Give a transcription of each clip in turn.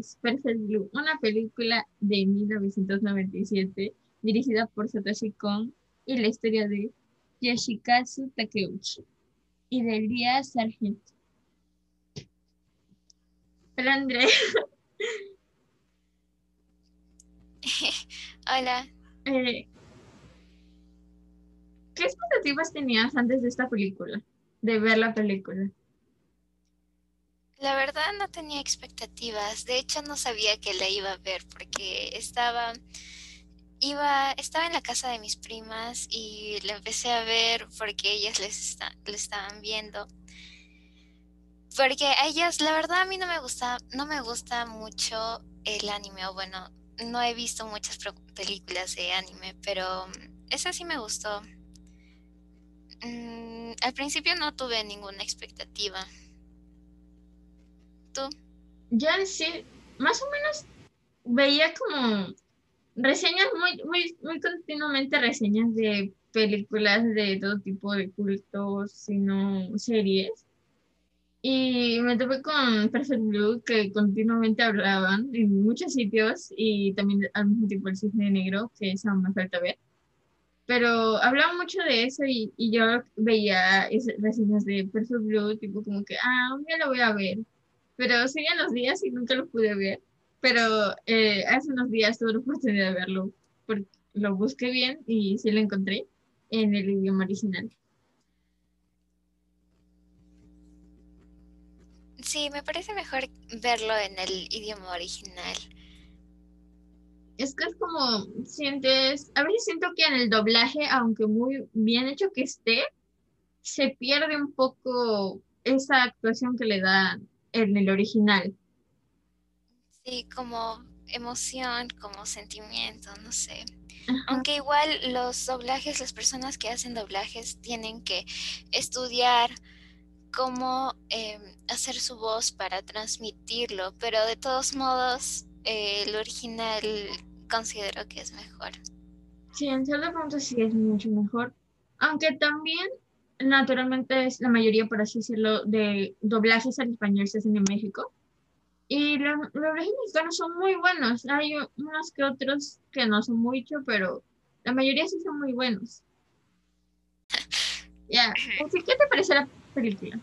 es Perfect Blue, una película de 1997 dirigida por Satoshi Kon y la historia de Yoshikazu Takeuchi y de Lia Sargent. Hola, André. Hola. Eh, ¿Qué expectativas tenías antes de esta película? De ver la película. La verdad no tenía expectativas. De hecho no sabía que la iba a ver porque estaba iba estaba en la casa de mis primas y la empecé a ver porque ellas les le estaban viendo. Porque a ellas la verdad a mí no me gusta no me gusta mucho el anime o bueno, no he visto muchas películas de anime, pero esa sí me gustó. Mm, al principio no tuve ninguna expectativa. Ya sí, más o menos veía como reseñas muy, muy, muy continuamente reseñas de películas de todo tipo de cultos, sino series. Y me topé con Perfect Blue, que continuamente hablaban en muchos sitios y también al mismo tiempo el cisne negro, que esa me falta ver. Pero hablaban mucho de eso y, y yo veía reseñas de Perfect Blue, tipo como que, ah, un día lo voy a ver. Pero siguen los días y nunca lo pude ver. Pero eh, hace unos días tuve la oportunidad de verlo, porque lo busqué bien y sí lo encontré en el idioma original. Sí, me parece mejor verlo en el idioma original. Es que es como, sientes, a veces siento que en el doblaje, aunque muy bien hecho que esté, se pierde un poco esa actuación que le da en el original. Sí, como emoción, como sentimiento, no sé. Aunque igual los doblajes, las personas que hacen doblajes tienen que estudiar cómo em, hacer su voz para transmitirlo, pero de todos modos eh, el original considero que es mejor. Sí, en cierto punto sí es mucho mejor, aunque también naturalmente es la mayoría, por así decirlo, de doblajes al español se hacen en México. Y los doblajes mexicanos son muy buenos. Hay unos que otros que no son mucho, pero la mayoría sí son muy buenos. Ya, ¿qué te parece la película?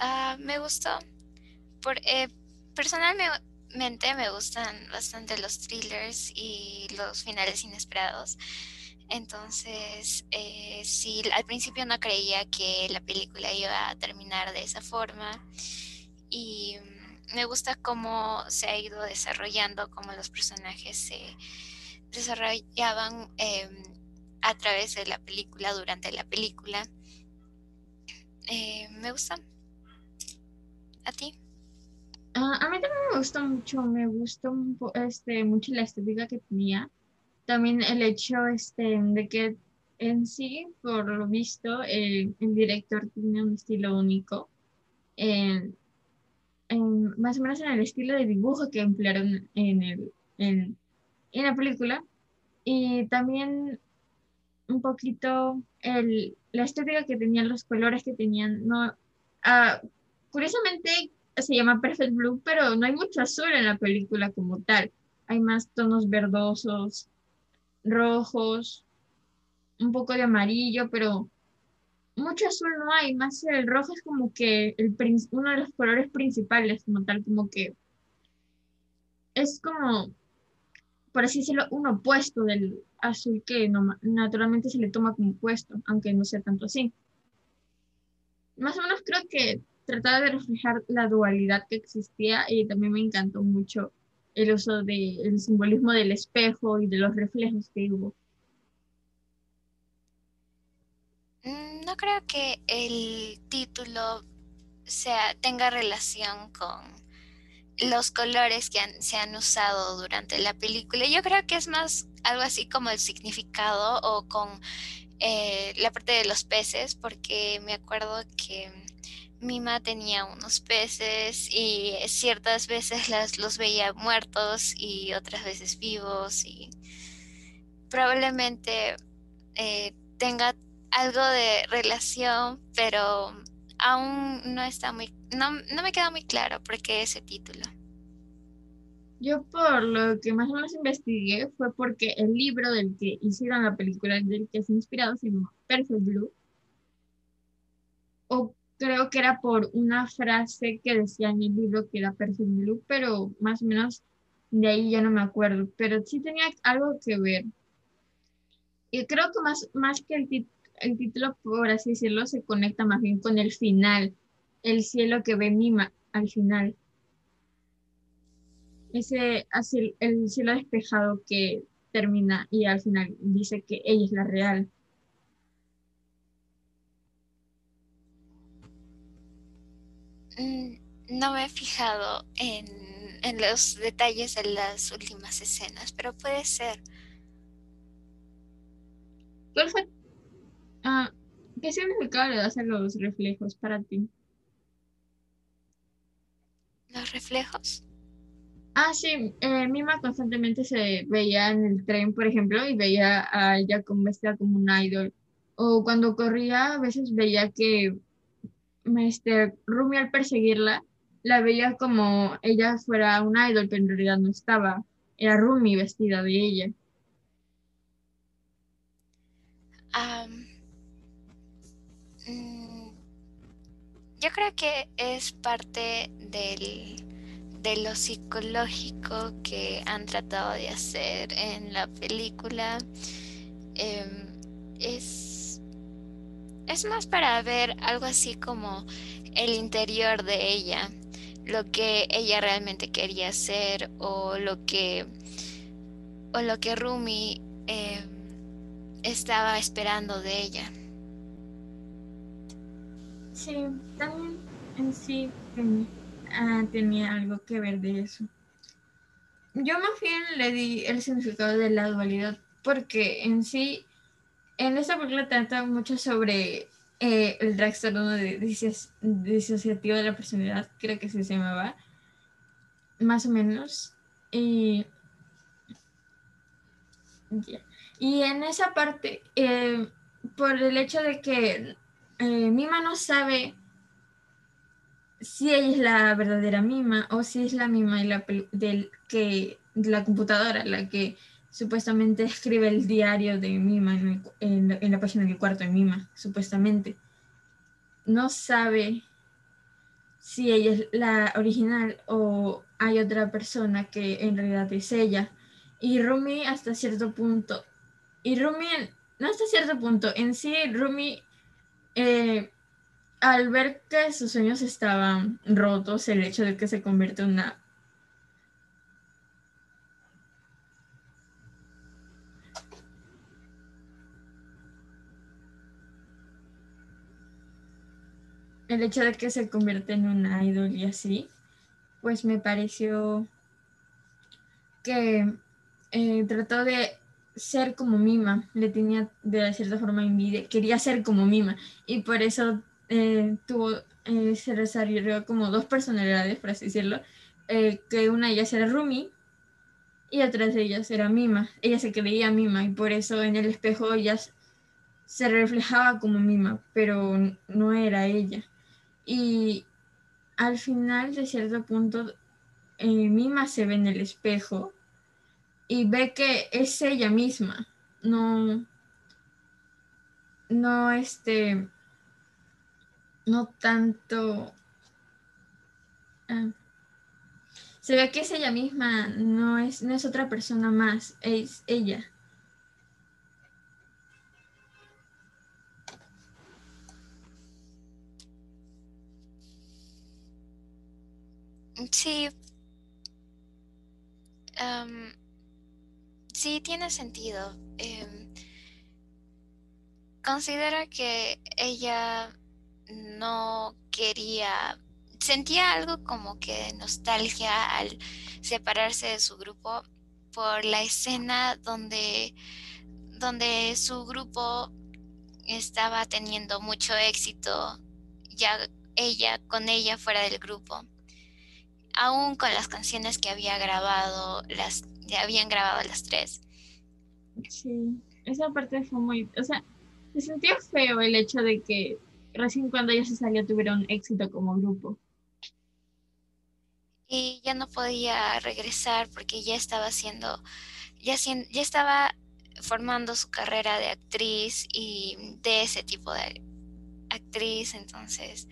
Ah, me gustó. Por, eh, personalmente me gustan bastante los thrillers y los finales inesperados. Entonces, eh, sí, al principio no creía que la película iba a terminar de esa forma. Y me gusta cómo se ha ido desarrollando, cómo los personajes se desarrollaban em, a través de la película, durante la película. Eh, me gusta. ¿A ti? Ah, a mí también me gustó mucho, me gustó este, mucho la estética que tenía. También el hecho este, de que en sí, por lo visto, el, director tiene un estilo único. más o menos en el estilo de dibujo que emplearon en, el, en, en la película. Y también un poquito el, la estética que tenían, los colores que tenían. No, uh, curiosamente se llama Perfect Blue, pero no hay mucho azul en la película como tal. Hay más tonos verdosos, rojos, un poco de amarillo, pero mucho azul no hay. Más el rojo es como que el, uno de los colores principales, como tal, como que es como por así decirlo, un opuesto del azul que naturalmente se le toma como opuesto, aunque no sea tanto así. Más o menos creo que trataba de reflejar la dualidad que existía y también me encantó mucho el uso del simbolismo del espejo y de los reflejos que hubo. Mm, no creo que el título sea, tenga relación con los colores que se han usado durante la película. Yo creo que es más algo así como el significado o con eh, la parte de los peces, porque me acuerdo que Mima tenía unos peces y ciertas veces los veía muertos y otras veces vivos y probablemente eh, tenga algo de relación, pero aún no está muy no, no me queda muy claro por qué ese título. Yo por lo que más o menos investigué fue porque el libro del que hicieron la película, del que se inspirado, se llama Perfect Blue. O creo que era por una frase que decía en el libro que era Perfect Blue, pero más o menos de ahí ya no me acuerdo. Pero sí tenía algo que ver. Y creo que más, más que el, el título, por así decirlo, se conecta más bien con el final, el cielo que ve Mima al final ese así el cielo despejado que termina y al final dice que ella es la real. No me he fijado en, en los detalles de las últimas escenas, pero puede ser. ¿Cuál fue? Ah, ¿Qué significado le das a los reflejos para ti? ¿Los reflejos? Ah, sí, eh, Mima constantemente se veía en el tren, por ejemplo, y veía a ella como vestida como un idol. O cuando corría, a veces veía que este, Rumi al perseguirla, la veía como ella fuera un idol, pero en realidad no estaba. Era Rumi vestida de ella. Mm, yo creo que es parte del de lo psicológico que han tratado de hacer en la película. Em, es, es más para ver algo así como el interior de ella, lo que ella realmente quería hacer o lo que, o lo que Rumi em, estaba esperando de ella. Sí, también en sí ah, tenía algo que ver de eso. Yo más bien le di el significado de la dualidad porque en sí, en esta película trata mucho sobre eh, el trastorno de disociativo de la personalidad, creo que se llamaba, más o menos. Y, y en esa parte, eh, por el hecho de que eh, Mima no sabe si ella es la verdadera mima o si es la mima la del que la computadora la que supuestamente escribe el diario de Mima en, la página del cuarto de Mima, supuestamente. No sabe si ella es la original o hay otra persona que en realidad es ella. Y Rumi hasta cierto punto, y Rumi, no hasta cierto punto, en sí Rumi eh, al ver que sus sueños estaban rotos, el hecho de que se convierte en una el hecho de que se convierte en una idol y así, pues me pareció que eh, trató de ser como Mima, le tenía de cierta forma envidia, quería ser como Mima y por eso eh, tuvo, eh, se desarrolló como dos personalidades, por así decirlo, que una de ellas era Rumi y otra de ellas era Mima. Ella se creía Mima y por eso en el espejo ella se reflejaba como Mima, pero no era ella. Y al final, de cierto punto, Mima se ve en el espejo y ve que es ella misma, no, no este, no tanto... Ah, se ve que es ella misma, no es, no es otra persona más, es ella. Sí. sí, tiene sentido. Em, considera que ella no quería, sentía algo como que nostalgia al separarse de su grupo por la escena donde, donde su grupo estaba teniendo mucho éxito, ya ella con ella fuera del grupo, aún con las canciones que había grabado, las habían grabado las tres. Sí, esa parte fue muy, o sea, se sintió feo el hecho de que recién cuando ella se salió tuvieron éxito como grupo. y ya no podía regresar porque ya estaba haciendo, ya, ya estaba formando su carrera de actriz y de ese tipo de actriz, entonces